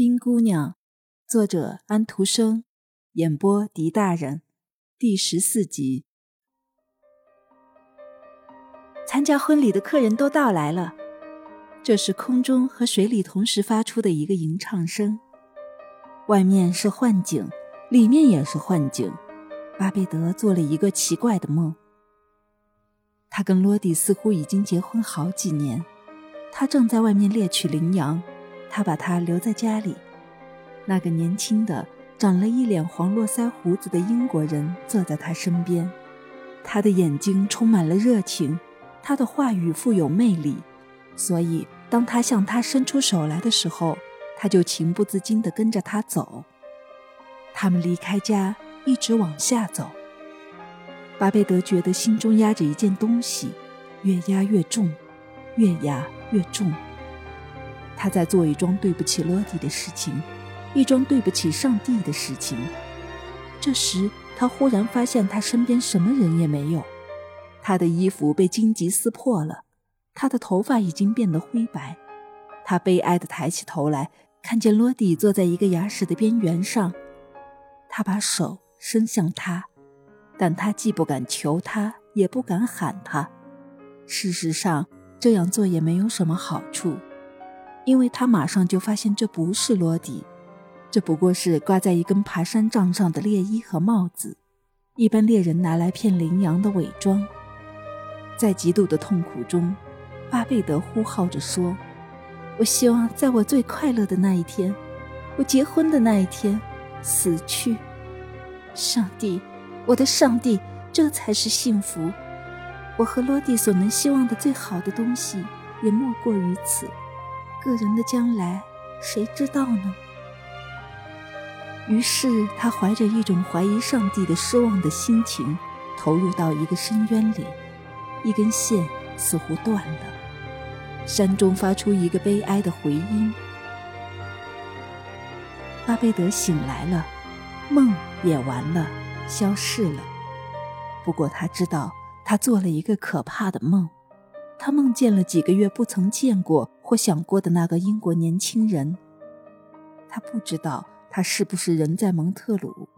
冰姑娘，作者安徒生，演播狄大人，第十四集。参加婚礼的客人都到来了，这是空中和水里同时发出的一个吟唱声。外面是幻景，里面也是幻景。巴贝德做了一个奇怪的梦。他跟罗迪似乎已经结婚好几年，他正在外面猎取羚羊。他把他留在家里，那个年轻的、长了一脸黄络腮胡子的英国人坐在他身边，他的眼睛充满了热情，他的话语富有魅力，所以当他向他伸出手来的时候，他就情不自禁地跟着他走。他们离开家，一直往下走。巴贝德觉得心中压着一件东西，越压越重，越压越重。他在做一桩对不起罗迪的事情，一桩对不起上帝的事情。这时，他忽然发现他身边什么人也没有，他的衣服被荆棘撕破了，他的头发已经变得灰白。他悲哀地抬起头来，看见罗迪坐在一个崖石的边缘上。他把手伸向他，但他既不敢求他，也不敢喊他。事实上，这样做也没有什么好处。因为他马上就发现这不是罗迪，这不过是挂在一根爬山杖上的猎衣和帽子，一般猎人拿来骗羚羊的伪装。在极度的痛苦中，巴贝德呼号着说：“我希望在我最快乐的那一天，我结婚的那一天，死去。上帝，我的上帝，这才是幸福。我和罗迪所能希望的最好的东西，也莫过于此。”个人的将来，谁知道呢？于是他怀着一种怀疑上帝的失望的心情，投入到一个深渊里。一根线似乎断了，山中发出一个悲哀的回音。巴贝德醒来了，梦也完了，消逝了。不过他知道，他做了一个可怕的梦。他梦见了几个月不曾见过或想过的那个英国年轻人。他不知道他是不是人在蒙特鲁，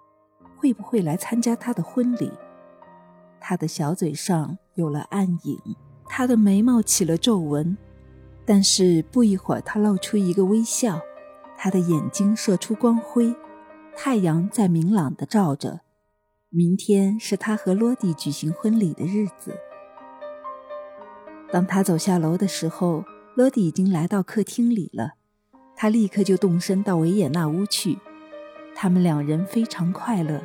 会不会来参加他的婚礼。他的小嘴上有了暗影，他的眉毛起了皱纹，但是不一会儿，他露出一个微笑，他的眼睛射出光辉，太阳在明朗地照着。明天是他和罗迪举行婚礼的日子。当他走下楼的时候，罗迪已经来到客厅里了。他立刻就动身到维也纳屋去。他们两人非常快乐，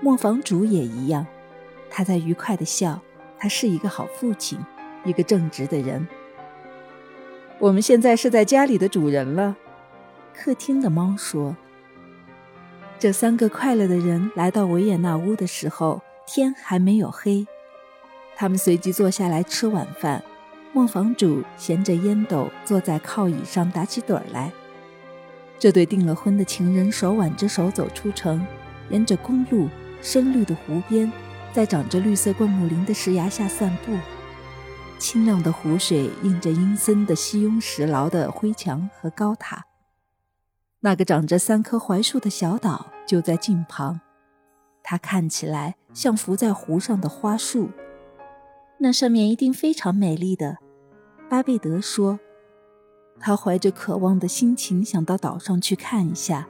磨坊主也一样。他在愉快地笑。他是一个好父亲，一个正直的人。我们现在是在家里的主人了，客厅的猫说。这三个快乐的人来到维也纳屋的时候，天还没有黑。他们随即坐下来吃晚饭。磨坊主衔着烟斗坐在靠椅上打起盹儿来。这对订了婚的情人手挽着手走出城，沿着公路、深绿的湖边，在长着绿色灌木林的石崖下散步。清亮的湖水映着阴森的西庸石牢的灰墙和高塔。那个长着三棵槐树的小岛就在近旁，它看起来像浮在湖上的花树。那上面一定非常美丽的，巴贝德说。他怀着渴望的心情想到岛上去看一下。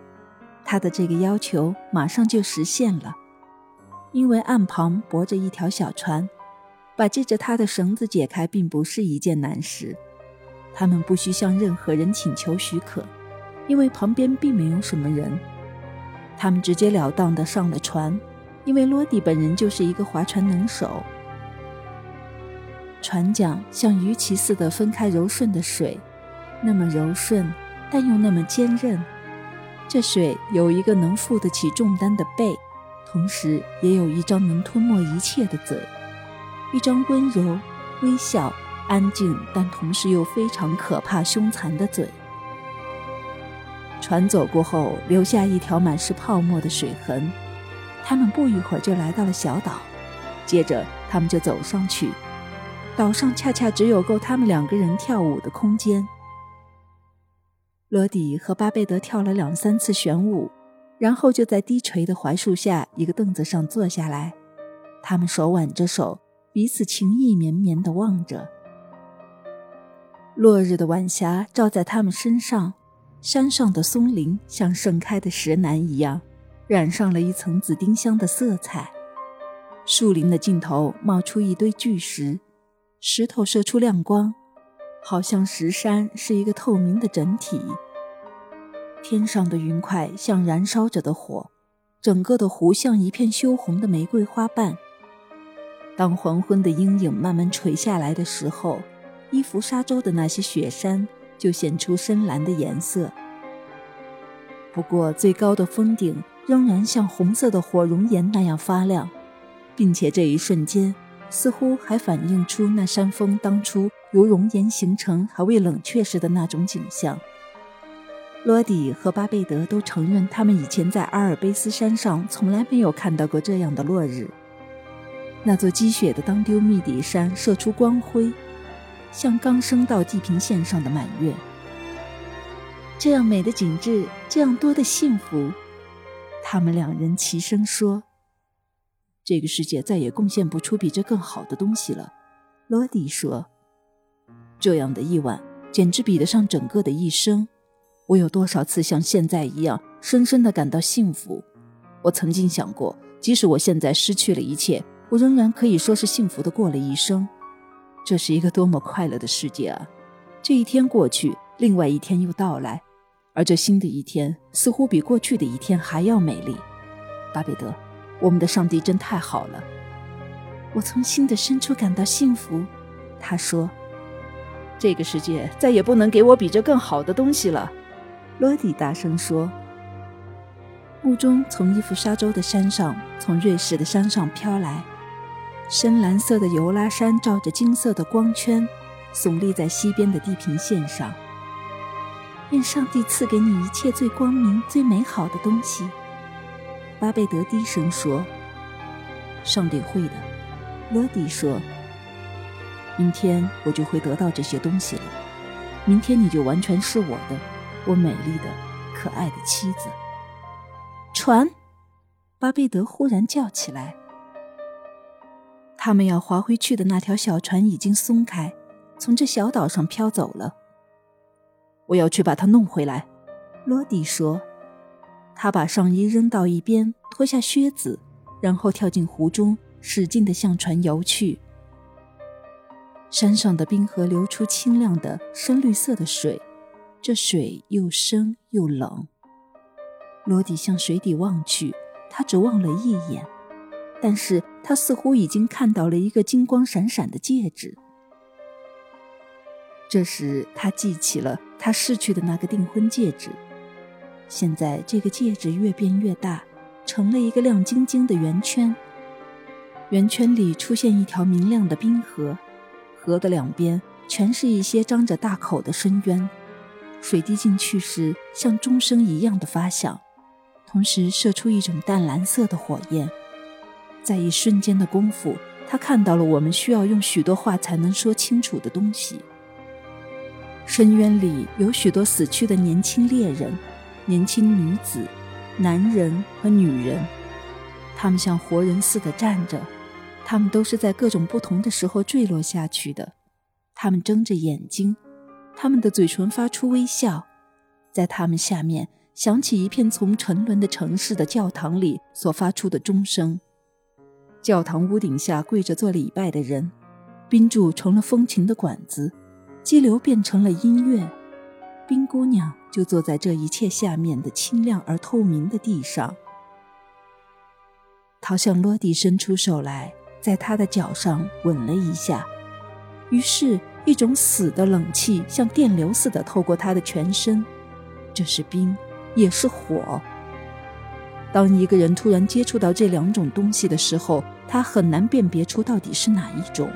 他的这个要求马上就实现了，因为岸旁泊着一条小船，把系着他的绳子解开并不是一件难事。他们不需向任何人请求许可，因为旁边并没有什么人。他们直截了当地上了船，因为罗迪本人就是一个划船能手。船桨像鱼鳍似的分开柔顺的水，那么柔顺，但又那么坚韧。这水有一个能负得起重担的背，同时也有一张能吞没一切的嘴，一张温柔、微笑、安静，但同时又非常可怕、凶残的嘴。船走过后，留下一条满是泡沫的水痕。他们不一会儿就来到了小岛，接着他们就走上去。岛上恰恰只有够他们两个人跳舞的空间。罗迪和巴贝德跳了两三次旋舞，然后就在低垂的槐树下一个凳子上坐下来。他们手挽着手，彼此情意绵绵地望着。落日的晚霞照在他们身上，山上的松林像盛开的石楠一样，染上了一层紫丁香的色彩。树林的尽头冒出一堆巨石，石头射出亮光。好像石山是一个透明的整体，天上的云块像燃烧着的火，整个的湖像一片羞红的玫瑰花瓣。当黄昏的阴影慢慢垂下来的时候，伊芙沙洲的那些雪山就显出深蓝的颜色。不过，最高的峰顶仍然像红色的火熔岩那样发亮，并且这一瞬间似乎还反映出那山峰当初。由熔岩形成还未冷却时的那种景象。罗迪和巴贝德都承认，他们以前在阿尔卑斯山上从来没有看到过这样的落日。那座积雪的当丢密底山射出光辉，像刚升到地平线上的满月。这样美的景致，这样多的幸福，他们两人齐声说：“这个世界再也贡献不出比这更好的东西了。”罗迪说。这样的一晚，简直比得上整个的一生。我有多少次像现在一样，深深的感到幸福？我曾经想过，即使我现在失去了一切，我仍然可以说是幸福的过了一生。这是一个多么快乐的世界啊！这一天过去，另外一天又到来，而这新的一天似乎比过去的一天还要美丽。巴比德，我们的上帝真太好了。我从心的深处感到幸福，他说。这个世界再也不能给我比这更好的东西了，罗迪大声说。雾中从伊夫沙洲的山上，从瑞士的山上飘来，深蓝色的尤拉山照着金色的光圈，耸立在西边的地平线上。愿上帝赐给你一切最光明、最美好的东西，巴贝德低声说。上帝会的，罗迪说。明天我就会得到这些东西了。明天你就完全是我的，我美丽的、可爱的妻子。船，巴贝德忽然叫起来。他们要划回去的那条小船已经松开，从这小岛上飘走了。我要去把它弄回来，罗迪说。他把上衣扔到一边，脱下靴子，然后跳进湖中，使劲地向船游去。山上的冰河流出清亮的深绿色的水，这水又深又冷。罗迪向水底望去，他只望了一眼，但是他似乎已经看到了一个金光闪闪的戒指。这时他记起了他逝去的那个订婚戒指。现在这个戒指越变越大，成了一个亮晶晶的圆圈，圆圈里出现一条明亮的冰河。河的两边全是一些张着大口的深渊，水滴进去时像钟声一样的发响，同时射出一种淡蓝色的火焰。在一瞬间的功夫，他看到了我们需要用许多话才能说清楚的东西。深渊里有许多死去的年轻猎人、年轻女子、男人和女人，他们像活人似的站着。他们都是在各种不同的时候坠落下去的。他们睁着眼睛，他们的嘴唇发出微笑，在他们下面响起一片从沉沦的城市的教堂里所发出的钟声。教堂屋顶下跪着做礼拜的人，冰柱成了风琴的管子，激流变成了音乐，冰姑娘就坐在这一切下面的清亮而透明的地上。他向罗迪伸出手来。在他的脚上吻了一下，于是，一种死的冷气像电流似的透过他的全身。这是冰，也是火。当一个人突然接触到这两种东西的时候，他很难辨别出到底是哪一种。